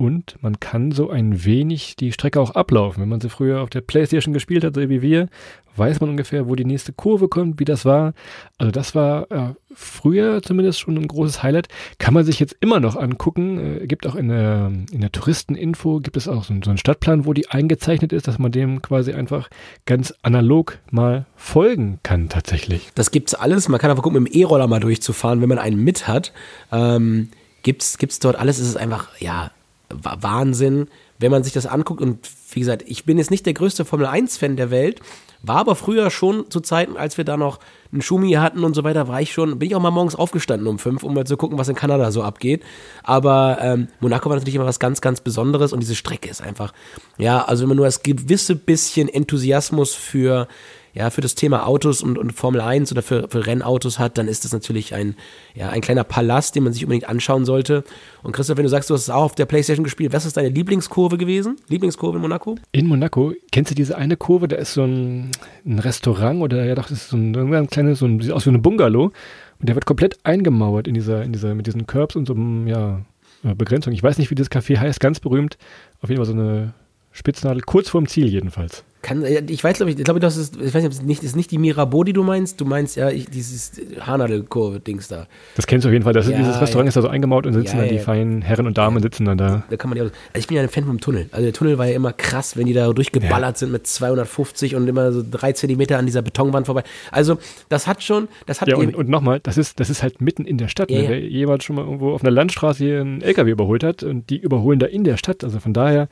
Und man kann so ein wenig die Strecke auch ablaufen. Wenn man sie früher auf der Playstation gespielt hat, so wie wir, weiß man ungefähr, wo die nächste Kurve kommt, wie das war. Also das war äh, früher zumindest schon ein großes Highlight. Kann man sich jetzt immer noch angucken. Äh, gibt auch in der, in der Touristeninfo, gibt es auch so, so einen Stadtplan, wo die eingezeichnet ist, dass man dem quasi einfach ganz analog mal folgen kann tatsächlich. Das gibt's alles. Man kann einfach gucken, mit dem E-Roller mal durchzufahren, wenn man einen mit hat. Ähm, gibt's, gibt's dort alles. Es ist einfach, ja, Wahnsinn, wenn man sich das anguckt. Und wie gesagt, ich bin jetzt nicht der größte Formel 1-Fan der Welt, war aber früher schon zu Zeiten, als wir da noch einen Schumi hatten und so weiter, war ich schon, bin ich auch mal morgens aufgestanden um fünf, um mal zu gucken, was in Kanada so abgeht. Aber ähm, Monaco war natürlich immer was ganz, ganz Besonderes und diese Strecke ist einfach, ja, also wenn man nur das gewisse bisschen Enthusiasmus für ja, für das Thema Autos und, und Formel 1 oder für, für Rennautos hat, dann ist das natürlich ein, ja, ein kleiner Palast, den man sich unbedingt anschauen sollte. Und Christoph, wenn du sagst, du hast es auch auf der Playstation gespielt, was ist deine Lieblingskurve gewesen? Lieblingskurve in Monaco? In Monaco, kennst du diese eine Kurve, da ist so ein, ein Restaurant oder ja doch, das ist so ein, ein kleines, so ein, sieht aus wie eine Bungalow und der wird komplett eingemauert in dieser, in dieser, mit diesen Curbs und so einem, ja, Begrenzung. Ich weiß nicht, wie das Café heißt, ganz berühmt. Auf jeden Fall so eine Spitznadel, kurz vorm Ziel jedenfalls. Kann, ich weiß, glaube ich, glaube, das ist, ich weiß nicht, ob es nicht, ist nicht die Mirabeau, die du meinst. Du meinst ja ich, dieses Haarnadelkurve-Dings da. Das kennst du auf jeden Fall. Das ist, Ja, dieses Restaurant ja. ist da so eingemauert und sitzen Ja, dann die feinen Herren und Damen sitzen dann da. Da kann man ja, also ich bin ja ein Fan vom Tunnel. Also der Tunnel war ja immer krass, wenn die da durchgeballert sind mit 250 und immer so drei Zentimeter an dieser Betonwand vorbei. Also das hat schon, das hat Ja, und, und nochmal, das ist, das ist halt mitten in der Stadt. Ne? Wer jemand schon mal irgendwo auf einer Landstraße hier einen LKW überholt hat und die überholen da in der Stadt. Also von daher,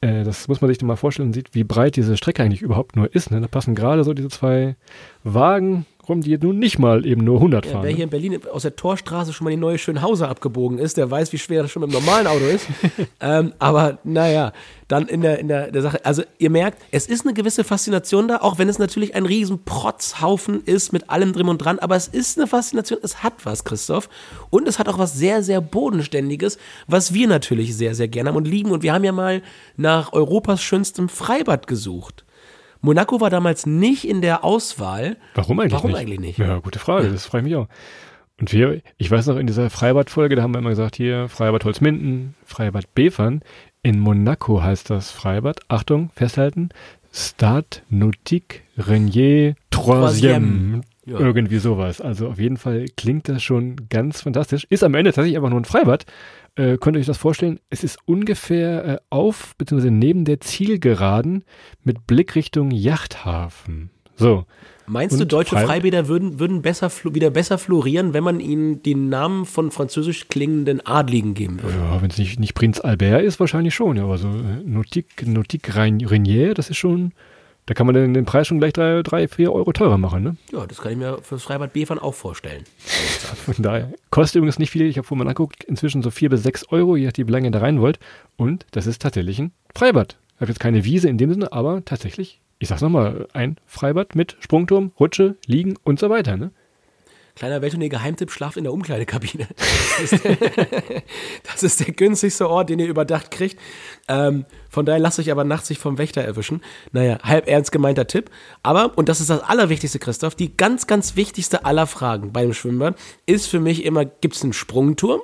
äh, das muss man sich mal vorstellen und sieht, wie breit diese Strecke eigentlich überhaupt nur ist. Ne? Da passen gerade so diese zwei Wagen rum, die nun nicht mal eben nur 100 Ja, fahren. wer ne? hier in Berlin aus der Torstraße schon mal die neue Schönhauser abgebogen ist, der weiß, wie schwer das schon mit dem normalen Auto ist. ähm, aber naja, dann in der, in der, der Sache, also ihr merkt, es ist eine gewisse Faszination da, auch wenn es natürlich ein riesen Protzhaufen ist mit allem drin und dran, aber es ist eine Faszination, es hat was, Christoph. Und es hat auch was sehr, sehr Bodenständiges, was wir natürlich sehr, sehr gerne haben und lieben. Und wir haben ja mal nach Europas schönstem Freibad gesucht. Monaco war damals nicht in der Auswahl. Warum eigentlich Warum nicht? eigentlich nicht? Ja, gute Frage, das freue ich mich auch. Und wir, ich weiß noch, in dieser Freibad-Folge, da haben wir immer gesagt, hier, Freibad Holzminden, Freibad Befern. In Monaco heißt das Freibad, Achtung, festhalten, Stade Nautique Renier Troisième. Ja. Irgendwie sowas. Also auf jeden Fall klingt das schon ganz fantastisch. Ist am Ende tatsächlich einfach nur ein Freibad. Äh, könnt ihr euch das vorstellen? Es ist ungefähr äh, auf, beziehungsweise neben der Zielgeraden mit Blick Richtung Yachthafen. So. Meinst du, Und deutsche Frei- Freibäder würden, würden besser, wieder besser florieren, wenn man ihnen den Namen von französisch klingenden Adligen geben würde? Ja, wenn es nicht, nicht Prinz Albert ist, wahrscheinlich schon. Ja, aber so äh, Nautique, Nautique Rein- Renier, das ist schon, da kann man den, den Preis schon gleich drei, drei, vier Euro teurer machen. Ne? Ja, das kann ich mir fürs Freibad Befern auch vorstellen. Von daher kostet übrigens nicht viel. Ich habe vorhin mal angeguckt, inzwischen so vier bis sechs Euro, je nachdem, wie lange ihr da rein wollt. Und das ist tatsächlich ein Freibad. Ich habe jetzt keine Wiese in dem Sinne, aber tatsächlich, ich sag's nochmal, ein Freibad mit Sprungturm, Rutsche, Liegen und so weiter. Ne? Kleiner Welttournee Geheimtipp, schlaft in der Umkleidekabine. Das ist, der, das ist der günstigste Ort, den ihr überdacht kriegt. Ähm, von daher lasst euch aber nachts sich vom Wächter erwischen. Naja, halb ernst gemeinter Tipp. Aber, und das ist das Allerwichtigste, Christoph, die ganz, ganz wichtigste aller Fragen beim Schwimmbad ist für mich immer, gibt es einen Sprungturm?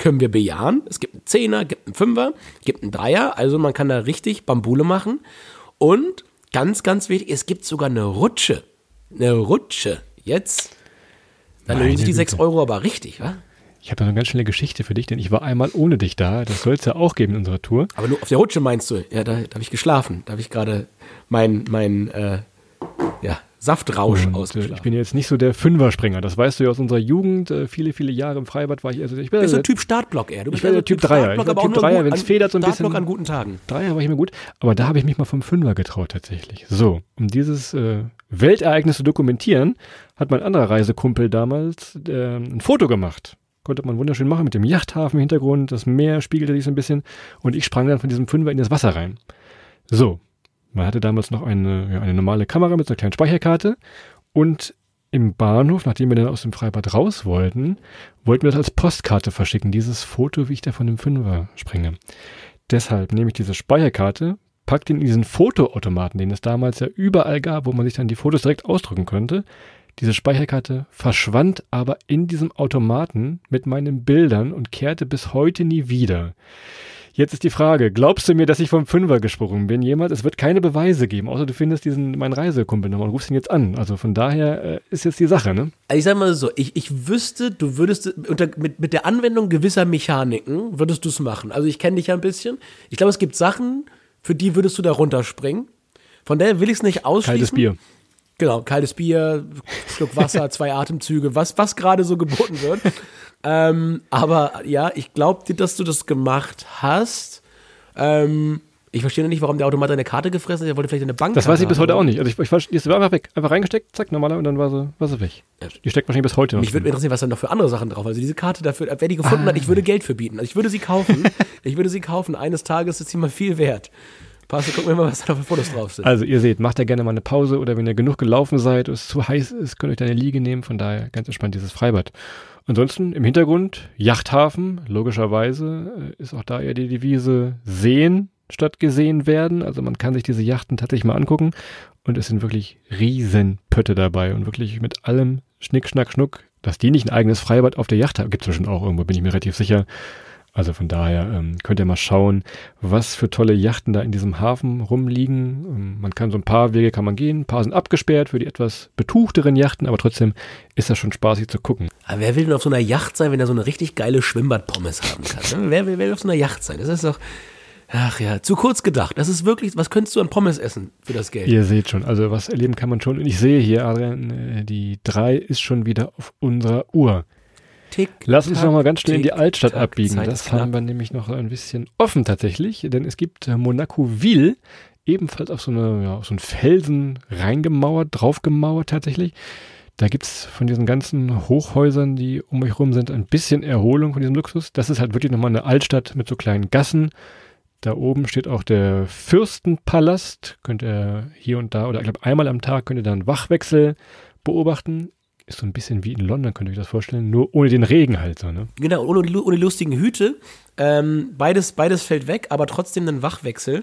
können wir bejahen. Es gibt einen Zehner, gibt einen Fünfer, gibt einen Dreier, also man kann da richtig Bambule machen. Und ganz, ganz wichtig, es gibt sogar eine Rutsche. Eine Rutsche. Jetzt, dann Meine lohnen sich die Güte. 6 Euro aber richtig, wa? Ich habe noch eine ganz schnelle Geschichte für dich, denn ich war einmal ohne dich da. Das soll es ja auch geben in unserer Tour. Aber nur auf der Rutsche meinst du? Ja, da, da habe ich geschlafen. Da habe ich gerade mein, mein äh, ja, Saftrausch Und, äh, ausgeschlafen. ich bin jetzt nicht so der Fünferspringer. Das weißt du ja aus unserer Jugend. Äh, viele, viele Jahre im Freibad war ich. Also ich bin bist also, so Typ Startblock eher. Du bist bin eher der Typ Dreier. Ich Startblock, bin Typ Dreier, wenn's an- federt so ein Startblock bisschen. an guten Tagen. Dreier war ich mir gut, aber da habe ich mich mal vom Fünfer getraut tatsächlich. So, um dieses äh, Weltereignis zu dokumentieren, hat mein anderer Reisekumpel damals äh, ein Foto gemacht. Konnte man wunderschön machen mit dem Yachthafen im Hintergrund, das Meer spiegelte sich so ein bisschen und ich sprang dann von diesem Fünfer in das Wasser rein. So, man hatte damals noch eine, ja, eine normale Kamera mit so einer kleinen Speicherkarte und im Bahnhof, nachdem wir dann aus dem Freibad raus wollten, wollten wir das als Postkarte verschicken, dieses Foto, wie ich da von dem Fünfer springe. Deshalb nehme ich diese Speicherkarte, packe den in diesen Fotoautomaten, den es damals ja überall gab, wo man sich dann die Fotos direkt ausdrucken konnte. Diese Speicherkarte verschwand aber in diesem Automaten mit meinen Bildern und kehrte bis heute nie wieder. Jetzt ist die Frage, glaubst du mir, dass ich vom Fünfer gesprungen bin jemals? Es wird keine Beweise geben, außer du findest diesen, meinen Reisekumpel nochmal und rufst ihn jetzt an. Also von daher äh, ist jetzt die Sache, ne? Also ich sag mal so, ich, ich wüsste, du würdest unter, mit, mit der Anwendung gewisser Mechaniken würdest du es machen. Also ich kenne dich ja ein bisschen. Ich glaube, es gibt Sachen, für die würdest du da runterspringen. Von daher will ich es nicht ausschließen. Kaltes Bier. Genau, kaltes Bier, Schluck Wasser, zwei Atemzüge, was, was gerade so geboten wird. Ähm, aber ja, ich glaube dir, dass du das gemacht hast. Ähm, ich verstehe noch nicht, warum der Automat deine Karte gefressen hat. Er wollte vielleicht eine Bank Das weiß ich bis heute auch nicht. Also ich, ich verstehe, die war einfach weg. Einfach reingesteckt, zack, normaler und dann war sie, war sie weg. Die steckt wahrscheinlich bis heute noch. Mich würde drin. interessieren, was da noch für andere Sachen drauf. Also diese Karte dafür, wer die gefunden hat, ich würde Geld für bieten. Also ich würde sie kaufen. ich würde sie kaufen. Eines Tages ist sie mal viel wert. Passt, gucken wir mal, was da für Fotos drauf sind. Also ihr seht, macht da gerne mal eine Pause oder wenn ihr genug gelaufen seid und es zu heiß ist, könnt ihr euch da eine Liege nehmen. Von daher ganz entspannt dieses Freibad. Ansonsten im Hintergrund Yachthafen, logischerweise äh, ist auch da eher die Devise sehen statt gesehen werden. Also man kann sich diese Yachten tatsächlich mal angucken und es sind wirklich riesen Pötte dabei und wirklich mit allem Schnick, Schnack, Schnuck. Dass die nicht ein eigenes Freibad auf der Yacht haben, gibt es bestimmt auch irgendwo, bin ich mir relativ sicher. Also von daher ähm, könnt ihr mal schauen, was für tolle Yachten da in diesem Hafen rumliegen. Ähm, man kann so ein paar Wege kann man gehen, ein paar sind abgesperrt für die etwas betuchteren Yachten, aber trotzdem ist das schon spaßig zu gucken. Aber wer will denn auf so einer Yacht sein, wenn er so eine richtig geile Schwimmbad-Pommes haben kann? ne? wer, will, wer will auf so einer Yacht sein? Das ist doch, ach ja, zu kurz gedacht. Das ist wirklich, was könntest du an Pommes essen für das Geld? Ihr seht schon, also was erleben kann man schon. Und ich sehe hier, Adrian, äh, die 3 ist schon wieder auf unserer Uhr. Tick, Lass uns tack, noch mal ganz schnell in die Altstadt tack, abbiegen. Zeit Das haben wir nämlich noch ein bisschen offen tatsächlich, denn es gibt äh, Monaco-Ville, ebenfalls auf so, eine, ja, auf so einen Felsen reingemauert, draufgemauert tatsächlich. Da gibt's von diesen ganzen Hochhäusern, die um euch rum sind, ein bisschen Erholung von diesem Luxus. Das ist halt wirklich nochmal eine Altstadt mit so kleinen Gassen. Da oben steht auch der Fürstenpalast. Könnt ihr hier und da, oder ich glaube einmal am Tag könnt ihr da einen Wachwechsel beobachten. Ist so ein bisschen wie in London, könnt ihr euch das vorstellen. Nur ohne den Regen halt so, ne? Genau, ohne, ohne lustigen Hüte. Ähm, beides, beides fällt weg, aber trotzdem ein Wachwechsel.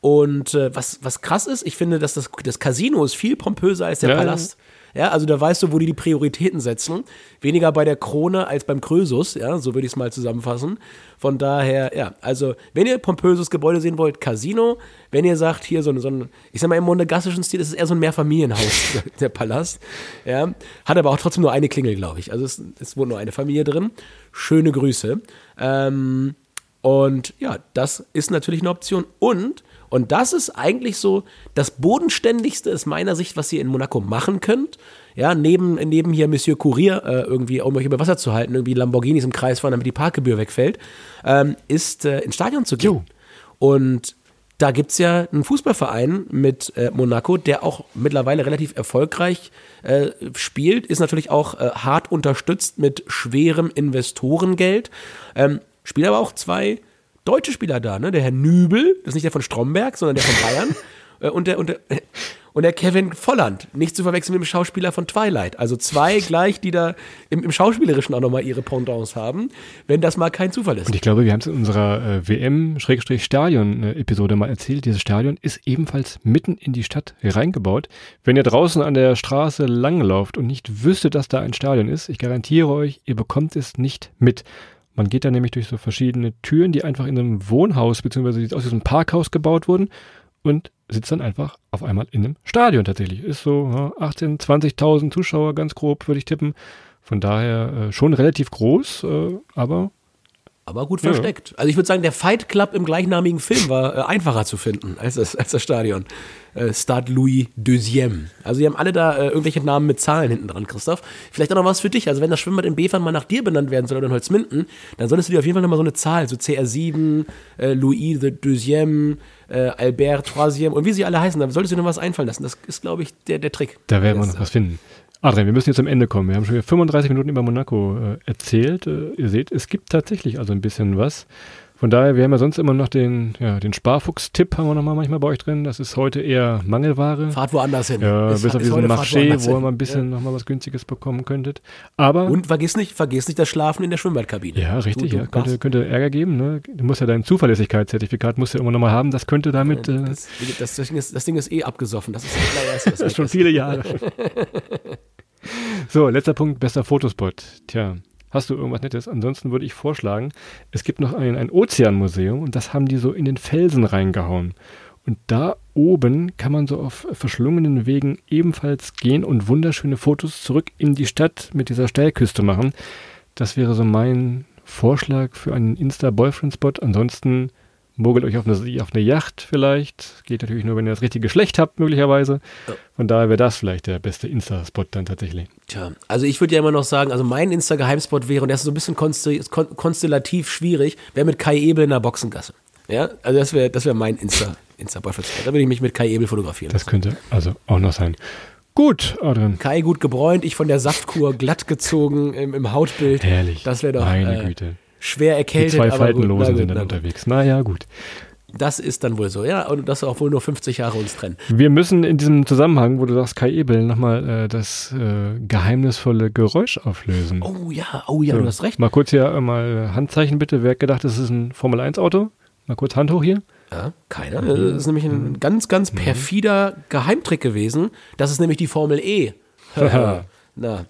Und äh, was, was krass ist, ich finde, dass das, das Casino ist viel pompöser als der Ja. Palast. Ja, also da weißt du, wo die die Prioritäten setzen. Weniger bei der Krone als beim Krösus, ja, so würde ich es mal zusammenfassen. Von daher, ja, also wenn ihr pompöses Gebäude sehen wollt, Casino. Wenn ihr sagt, hier so ein, so ein ich sag mal im monegassischen Stil, ist eher so ein Mehrfamilienhaus, der Palast. Ja, hat aber auch trotzdem nur eine Klingel, glaube ich. Also es, es wohnt nur eine Familie drin. Schöne Grüße. Ähm, und ja, das ist natürlich eine Option. Und, und das ist eigentlich so das Bodenständigste aus meiner Sicht, was ihr in Monaco machen könnt. Ja, neben, neben hier Monsieur Courier äh, irgendwie, um euch über Wasser zu halten, irgendwie Lamborghinis im Kreis fahren, damit die Parkgebühr wegfällt, ähm, ist äh, ins Stadion zu gehen. Und da gibt es ja einen Fußballverein mit äh, Monaco, der auch mittlerweile relativ erfolgreich äh, spielt, ist natürlich auch äh, hart unterstützt mit schwerem Investorengeld. Ähm, spielen aber auch zwei deutsche Spieler da, ne? Der Herr Nübel, das ist nicht der von Stromberg, sondern der von Bayern. äh, und, der, und, der, und der Kevin Volland, nicht zu verwechseln mit dem Schauspieler von Twilight. Also zwei gleich, die da im, im Schauspielerischen auch nochmal ihre Pendants haben, wenn das mal kein Zufall ist. Und ich glaube, wir haben es in unserer äh, WM-Stadion-Episode mal erzählt. Dieses Stadion ist ebenfalls mitten in die Stadt reingebaut. Wenn ihr draußen an der Straße langlauft und nicht wüsstet, dass da ein Stadion ist, ich garantiere euch, ihr bekommt es nicht mit. Man geht da nämlich durch so verschiedene Türen, die einfach in einem Wohnhaus bzw. aus diesem Parkhaus gebaut wurden und sitzt dann einfach auf einmal in einem Stadion tatsächlich. Ist so ja, 18, 20.000 Zuschauer, ganz grob würde ich tippen. Von daher äh, schon relativ groß, äh, aber aber gut versteckt. Ja. Also ich würde sagen, der Fight Club im gleichnamigen Film war äh, einfacher zu finden als das, als das Stadion. Äh, Stade Louis Deuxième. Also die haben alle da äh, irgendwelche Namen mit Zahlen hinten dran, Christoph. Vielleicht auch noch was für dich. Also wenn das Schwimmbad in Befern mal nach dir benannt werden soll oder in Holzminden, dann solltest du dir auf jeden Fall nochmal so eine Zahl, so CR7, äh, Louis the Deuxième, äh, Albert Troisième und wie sie alle heißen, da solltest du dir noch was einfallen lassen. Das ist, glaube ich, der, der Trick. Da werden wir noch was finden. Adrian, wir müssen jetzt am Ende kommen. Wir haben schon wieder 35 Minuten über Monaco äh, erzählt. Äh, ihr seht, es gibt tatsächlich also ein bisschen was. Von daher, wir haben ja sonst immer noch den, ja, den Sparfuchs-Tipp haben wir noch mal manchmal bei euch drin. Das ist heute eher Mangelware. Fahrt woanders hin. Ja, ist, bis auf diesen Marché, wo ihr mal ein bisschen ja. noch mal was Günstiges bekommen könntet. Aber Und vergiss nicht, vergiss nicht das Schlafen in der Schwimmbadkabine. Ja, richtig. Du, du ja. Könnte, könnte Ärger geben. Ne? Du musst ja dein Zuverlässigkeitszertifikat musst du immer noch mal haben. Das könnte damit... Äh, das, das, das, Ding ist, das Ding ist eh abgesoffen. Das ist das das ist schon viele Jahre. So, letzter Punkt, bester Fotospot. Tja, Hast du irgendwas Nettes? Ansonsten würde ich vorschlagen, es gibt noch ein, ein Ozeanmuseum und das haben die so in den Felsen reingehauen. Und da oben kann man so auf verschlungenen Wegen ebenfalls gehen und wunderschöne Fotos zurück in die Stadt mit dieser Steilküste machen. Das wäre so mein Vorschlag für einen Insta-Boyfriend-Spot. Ansonsten mogelt euch auf eine, auf eine Yacht vielleicht. Geht natürlich nur, wenn ihr das richtige Geschlecht habt, möglicherweise. Von daher wäre das vielleicht der beste Insta-Spot dann tatsächlich. Tja, also ich würde ja immer noch sagen, also mein Insta-Geheimspot wäre, und der ist so ein bisschen konstellativ schwierig, wäre mit Kai Ebel in der Boxengasse. Ja, also das wäre das wär mein Insta, Insta-Boyfriend-Spot. Da würde ich mich mit Kai Ebel fotografieren. Das könnte also auch noch sein. Gut, Adrian. Kai gut gebräunt, ich von der Saftkur glatt gezogen im, im Hautbild. Herrlich. Das wäre doch. Meine äh, Güte schwer erkältet. Die zwei Faltenlosen sind dann na unterwegs. Naja, gut. Das ist dann wohl so, ja. Und das auch wohl nur 50 Jahre uns trennen. Wir müssen in diesem Zusammenhang, wo du sagst, Kai Ebel, nochmal äh, das äh, geheimnisvolle Geräusch auflösen. Oh ja, oh ja, so, du hast recht. Mal kurz hier äh, mal Handzeichen bitte. Wer hat gedacht, das ist ein Formel-1-Auto? Mal kurz Hand hoch hier. Ja, keiner. Das ist nämlich ein ganz, ganz perfider Geheimtrick gewesen. Das ist nämlich die Formel E. Na,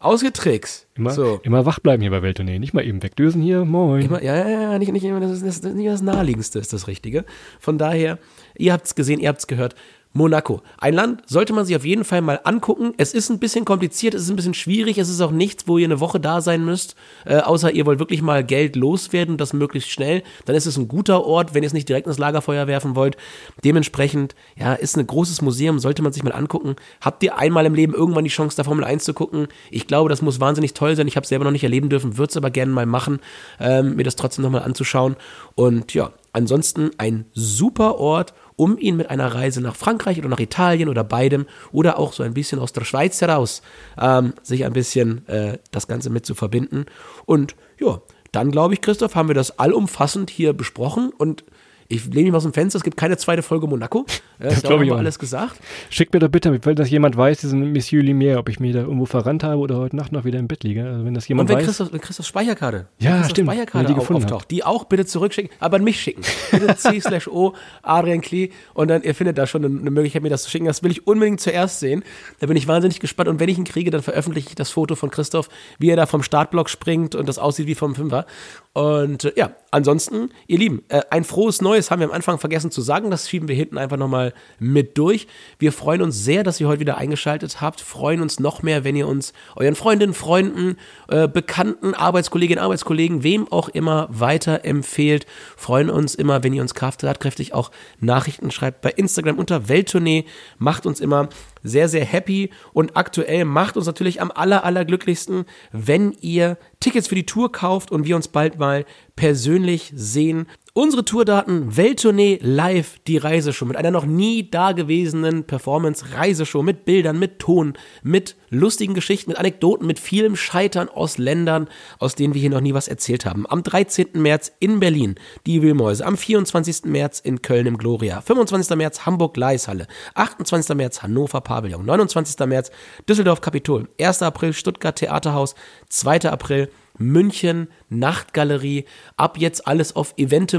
Ausgetrickst. Immer, so. immer wach bleiben hier bei Welttournee. Nicht mal eben wegdösen hier. Moin. Immer, ja, ja, ja, nicht, nicht immer. Das ist, das ist nicht das Naheliegendste, ist das Richtige. Von daher, ihr habt es gesehen, ihr habt es gehört. Monaco. Ein Land sollte man sich auf jeden Fall mal angucken. Es ist ein bisschen kompliziert, es ist ein bisschen schwierig, es ist auch nichts, wo ihr eine Woche da sein müsst, äh, außer ihr wollt wirklich mal Geld loswerden, das möglichst schnell. Dann ist es ein guter Ort, wenn ihr es nicht direkt ins Lagerfeuer werfen wollt. Dementsprechend, ja, ist ein großes Museum, sollte man sich mal angucken. Habt ihr einmal im Leben irgendwann die Chance, da Formel 1 zu gucken? Ich glaube, das muss wahnsinnig toll sein. Ich habe es selber noch nicht erleben dürfen, würde es aber gerne mal machen, ähm, mir das trotzdem nochmal anzuschauen. Und ja, ansonsten ein super Ort um ihn mit einer Reise nach Frankreich oder nach Italien oder beidem oder auch so ein bisschen aus der Schweiz heraus ähm, sich ein bisschen äh, das Ganze mit zu verbinden. Und ja, dann glaube ich, Christoph, haben wir das allumfassend hier besprochen und ich lehne mich mal aus dem Fenster, es gibt keine zweite Folge Monaco. Äh, das glaube ich auch. alles gesagt. Schickt mir doch bitte, weil das jemand weiß, diesen Monsieur Lumière, ob ich mich da irgendwo verrannt habe oder heute Nacht noch wieder im Bett liege. Also wenn das jemand Und wenn weiß. Christoph, wenn Christoph Speicherkarte. Ja, Christoph stimmt. Speicherkarte die gefunden auftaucht, die auch bitte zurückschicken, aber an mich schicken. Bitte C slash O, Adrian Klee und dann, ihr findet da schon eine, eine Möglichkeit, mir das zu schicken. Das will ich unbedingt zuerst sehen. Da bin ich wahnsinnig gespannt und wenn ich ihn kriege, dann veröffentliche ich das Foto von Christoph, wie er da vom Startblock springt und das aussieht wie vom Fünfer. Und äh, ja, ansonsten, ihr Lieben, äh, ein frohes Neues haben wir am Anfang vergessen zu sagen. Das schieben wir hinten einfach nochmal mit durch. Wir freuen uns sehr, dass ihr heute wieder eingeschaltet habt. Freuen uns noch mehr, wenn ihr uns euren Freundinnen, Freunden, äh, Bekannten, Arbeitskolleginnen, Arbeitskollegen, wem auch immer weiterempfehlt. Freuen uns immer, wenn ihr uns kraftkräftig auch Nachrichten schreibt bei Instagram unter Welttournee. Macht uns immer sehr, sehr happy und aktuell macht uns natürlich am aller, allerglücklichsten, wenn ihr Tickets für die Tour kauft und wir uns bald mal persönlich sehen. Unsere Tourdaten, Welttournee live, die Reiseshow mit einer noch nie dagewesenen Performance-Reiseshow mit Bildern, mit Ton, mit lustigen Geschichten, mit Anekdoten, mit vielem Scheitern aus Ländern, aus denen wir hier noch nie was erzählt haben. Am 13. März in Berlin die Wühlmäuse, am 24. März in Köln im Gloria, 25. März Hamburg Gleishalle, 28. März Hannover Pavillon, 29. März Düsseldorf Kapitol, 1. April Stuttgart Theaterhaus, 2. April München Nachtgalerie. Ab jetzt alles auf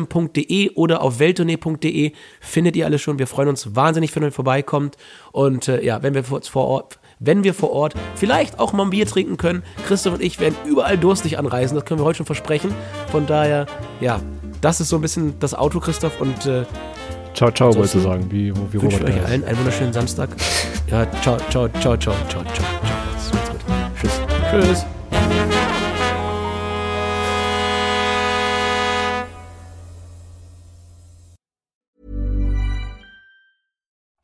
eventim.de oder auf welttournee.de findet ihr alles schon. Wir freuen uns wahnsinnig, wenn ihr vorbeikommt. Und äh, ja, wenn wir vor Ort wenn wir vor Ort vielleicht auch mal ein Bier trinken können. Christoph und ich werden überall durstig anreisen, das können wir heute schon versprechen. Von daher, ja, das ist so ein bisschen das Auto, Christoph. Und äh, Ciao, ciao, wolltest du sagen, wie, wie wünsche Robert euch heißt. allen einen wunderschönen Samstag. Ja, ciao, ciao, ciao, ciao, ciao, ciao, ciao. Tschüss. Tschüss.